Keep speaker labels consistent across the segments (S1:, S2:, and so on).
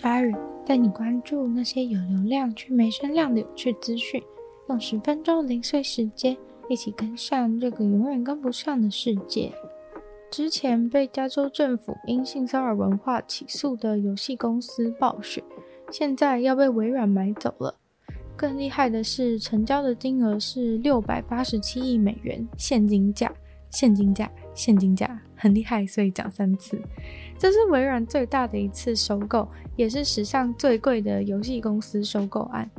S1: 鲨语，带你关注那些有流量却没声量的有趣资讯，用十分钟零碎时间，一起跟上这个永远跟不上的世界。之前被加州政府因性骚扰文化起诉的游戏公司暴雪，现在要被微软买走了。更厉害的是，成交的金额是六百八十七亿美元现金价，现金价，现金价，很厉害，所以讲三次。这是微软最大的一次收购，也是史上最贵的游戏公司收购案。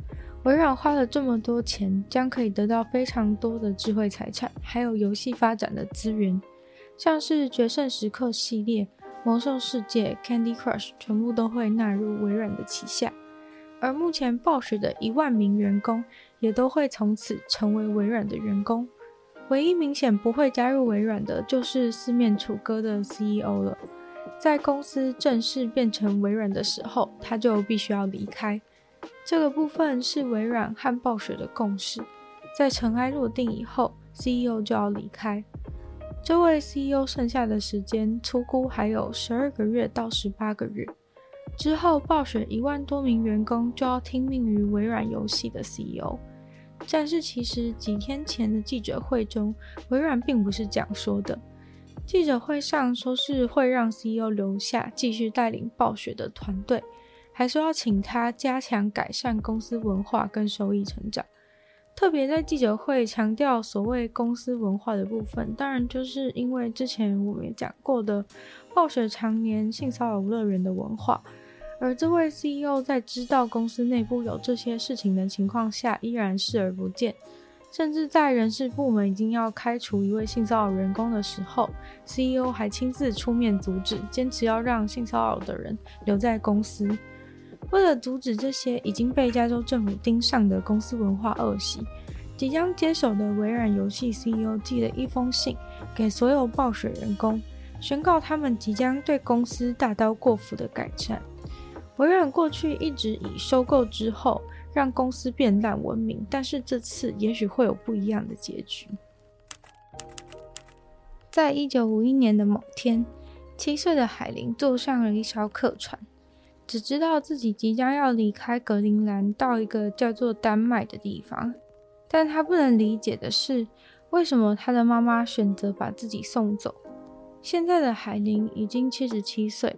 S1: 微软花了这么多钱，将可以得到非常多的智慧财产，还有游戏发展的资源。像是决胜时刻系列、魔兽世界、Candy Crush，全部都会纳入微软的旗下。而目前暴雪的一万名员工也都会从此成为微软的员工。唯一明显不会加入微软的，就是四面楚歌的 CEO 了。在公司正式变成微软的时候，他就必须要离开。这个部分是微软和暴雪的共识，在尘埃落定以后，CEO 就要离开。这位 CEO 剩下的时间粗估还有十二个月到十八个月，之后暴雪一万多名员工就要听命于微软游戏的 CEO。但是其实几天前的记者会中，微软并不是这样说的。记者会上说是会让 CEO 留下继续带领暴雪的团队，还说要请他加强改善公司文化跟收益成长。特别在记者会强调所谓公司文化的部分，当然就是因为之前我们也讲过的暴雪常年性骚扰乐园的文化，而这位 CEO 在知道公司内部有这些事情的情况下，依然视而不见，甚至在人事部门已经要开除一位性骚扰员工的时候，CEO 还亲自出面阻止，坚持要让性骚扰的人留在公司。为了阻止这些已经被加州政府盯上的公司文化恶习，即将接手的微软游戏 CEO 寄了一封信给所有暴雪员工，宣告他们即将对公司大刀阔斧的改善。微软过去一直以收购之后让公司变烂闻名，但是这次也许会有不一样的结局。在一九五一年的某天，七岁的海林坐上了一艘客船。只知道自己即将要离开格陵兰，到一个叫做丹麦的地方，但他不能理解的是，为什么他的妈妈选择把自己送走。现在的海林已经七十七岁，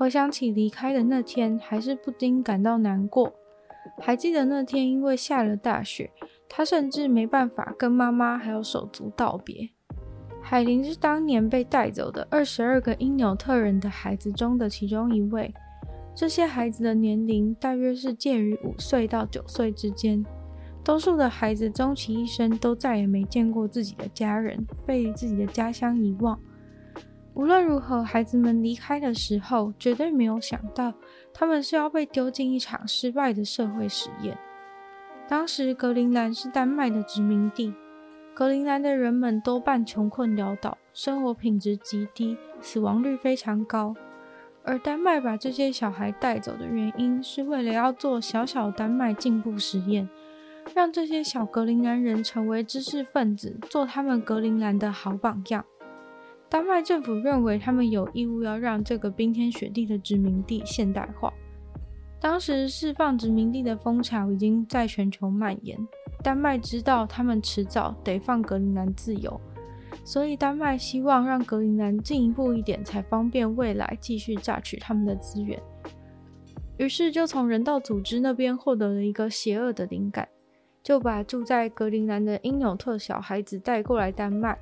S1: 回想起离开的那天，还是不禁感到难过。还记得那天因为下了大雪，他甚至没办法跟妈妈还有手足道别。海琳是当年被带走的二十二个因纽特人的孩子中的其中一位。这些孩子的年龄大约是介于五岁到九岁之间，多数的孩子终其一生都再也没见过自己的家人，被自己的家乡遗忘。无论如何，孩子们离开的时候，绝对没有想到他们是要被丢进一场失败的社会实验。当时，格陵兰是丹麦的殖民地，格陵兰的人们多半穷困潦倒，生活品质极低，死亡率非常高。而丹麦把这些小孩带走的原因，是为了要做小小丹麦进步实验，让这些小格陵兰人成为知识分子，做他们格陵兰的好榜样。丹麦政府认为他们有义务要让这个冰天雪地的殖民地现代化。当时释放殖民地的风潮已经在全球蔓延，丹麦知道他们迟早得放格陵兰自由。所以，丹麦希望让格陵兰进一步一点，才方便未来继续榨取他们的资源。于是，就从人道组织那边获得了一个邪恶的灵感，就把住在格陵兰的因纽特小孩子带过来丹麦，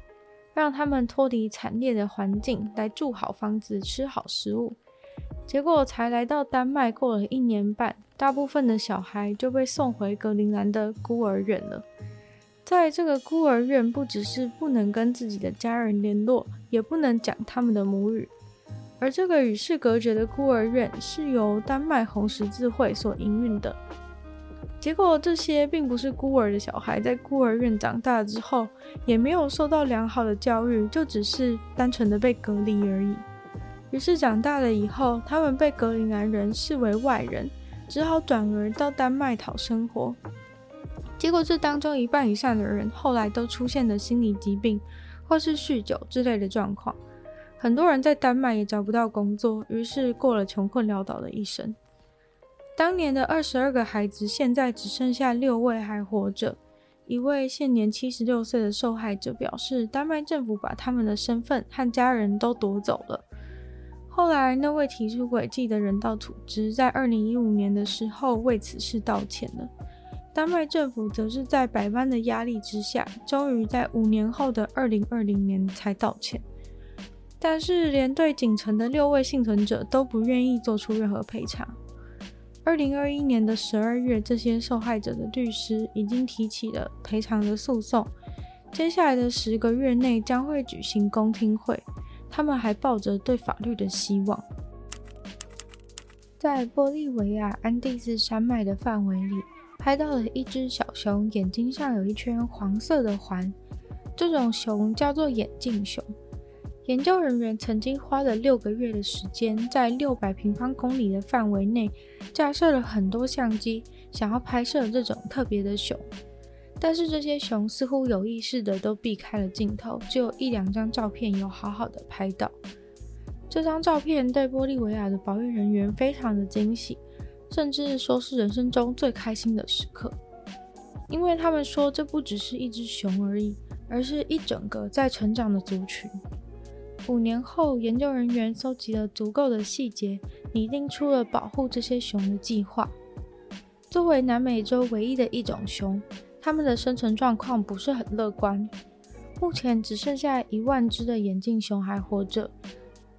S1: 让他们脱离惨烈的环境，来住好房子、吃好食物。结果，才来到丹麦过了一年半，大部分的小孩就被送回格陵兰的孤儿院了。在这个孤儿院，不只是不能跟自己的家人联络，也不能讲他们的母语。而这个与世隔绝的孤儿院是由丹麦红十字会所营运的。结果，这些并不是孤儿的小孩，在孤儿院长大之后，也没有受到良好的教育，就只是单纯的被隔离而已。于是长大了以后，他们被格陵兰人视为外人，只好转而到丹麦讨生活。结果，这当中一半以上的人后来都出现了心理疾病，或是酗酒之类的状况。很多人在丹麦也找不到工作，于是过了穷困潦倒的一生。当年的二十二个孩子，现在只剩下六位还活着。一位现年七十六岁的受害者表示，丹麦政府把他们的身份和家人都夺走了。后来，那位提出诡计的人道组织在二零一五年的时候为此事道歉了。丹麦政府则是在百般的压力之下，终于在五年后的二零二零年才道歉。但是，连对仅存的六位幸存者都不愿意做出任何赔偿。二零二一年的十二月，这些受害者的律师已经提起了赔偿的诉讼。接下来的十个月内将会举行公听会，他们还抱着对法律的希望。在玻利维亚安第斯山脉的范围里。拍到了一只小熊，眼睛上有一圈黄色的环，这种熊叫做眼镜熊。研究人员曾经花了六个月的时间，在六百平方公里的范围内架设了很多相机，想要拍摄这种特别的熊。但是这些熊似乎有意识的都避开了镜头，只有一两张照片有好好的拍到。这张照片对玻利维亚的保育人员非常的惊喜。甚至说是人生中最开心的时刻，因为他们说这不只是一只熊而已，而是一整个在成长的族群。五年后，研究人员搜集了足够的细节，拟定出了保护这些熊的计划。作为南美洲唯一的一种熊，它们的生存状况不是很乐观。目前只剩下一万只的眼镜熊还活着。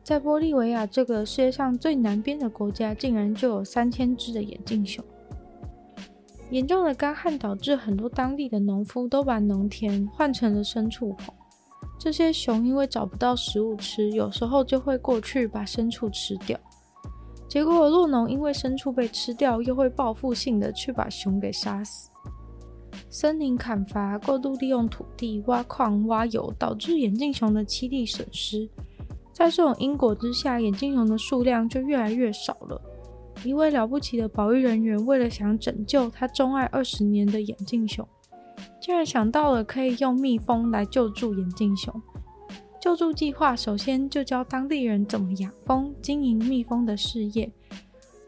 S1: 在玻利维亚这个世界上最南边的国家，竟然就有三千只的眼镜熊。严重的干旱导致很多当地的农夫都把农田换成了牲畜棚。这些熊因为找不到食物吃，有时候就会过去把牲畜吃掉。结果酪农因为牲畜被吃掉，又会报复性的去把熊给杀死。森林砍伐、过度利用土地、挖矿、挖油，导致眼镜熊的栖地损失。在这种因果之下，眼镜熊的数量就越来越少了。一位了不起的保育人员为了想拯救他钟爱二十年的眼镜熊，竟然想到了可以用蜜蜂来救助眼镜熊。救助计划首先就教当地人怎么养蜂、经营蜜蜂的事业。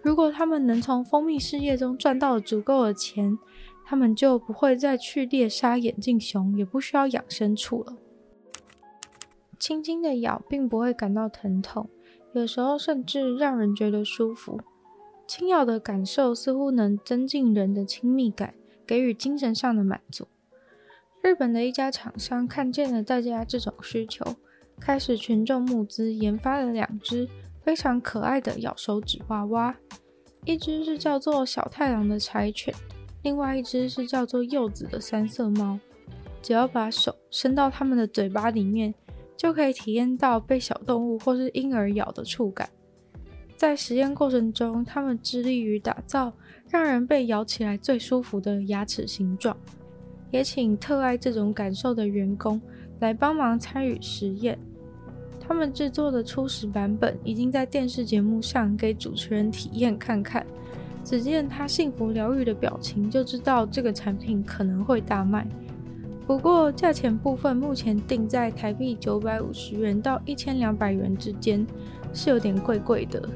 S1: 如果他们能从蜂蜜事业中赚到足够的钱，他们就不会再去猎杀眼镜熊，也不需要养牲畜了。轻轻的咬并不会感到疼痛，有时候甚至让人觉得舒服。轻咬的感受似乎能增进人的亲密感，给予精神上的满足。日本的一家厂商看见了大家这种需求，开始群众募资，研发了两只非常可爱的咬手指娃娃，一只是叫做小太郎的柴犬，另外一只是叫做柚子的三色猫。只要把手伸到它们的嘴巴里面。就可以体验到被小动物或是婴儿咬的触感。在实验过程中，他们致力于打造让人被咬起来最舒服的牙齿形状，也请特爱这种感受的员工来帮忙参与实验。他们制作的初始版本已经在电视节目上给主持人体验看看，只见他幸福疗愈的表情，就知道这个产品可能会大卖。不过，价钱部分目前定在台币九百五十元到一千两百元之间，是有点贵贵的。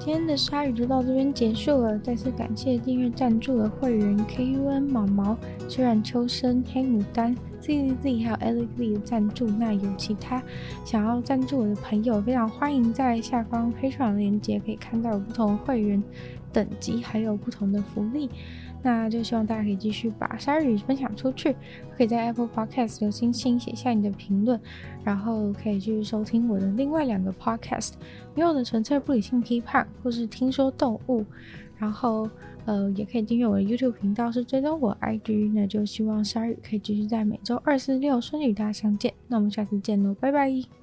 S1: 今天的鲨鱼就到这边结束了，再次感谢订阅赞助的会员 KUN 毛毛、虽然秋生、黑牡丹、ZZZ 还有 L G 的赞助。那有其他想要赞助我的朋友，非常欢迎在下方黑船链接可以看到有不同会员等级，还有不同的福利。那就希望大家可以继续把鲨鱼分享出去，可以在 Apple Podcast 留星星，写下你的评论，然后可以继续收听我的另外两个 Podcast，女友的纯粹不理性批判，或是听说动物，然后呃也可以订阅我的 YouTube 频道，是追踪我 IG。那就希望鲨鱼可以继续在每周二、四、六顺利与大家相见。那我们下次见喽，拜拜。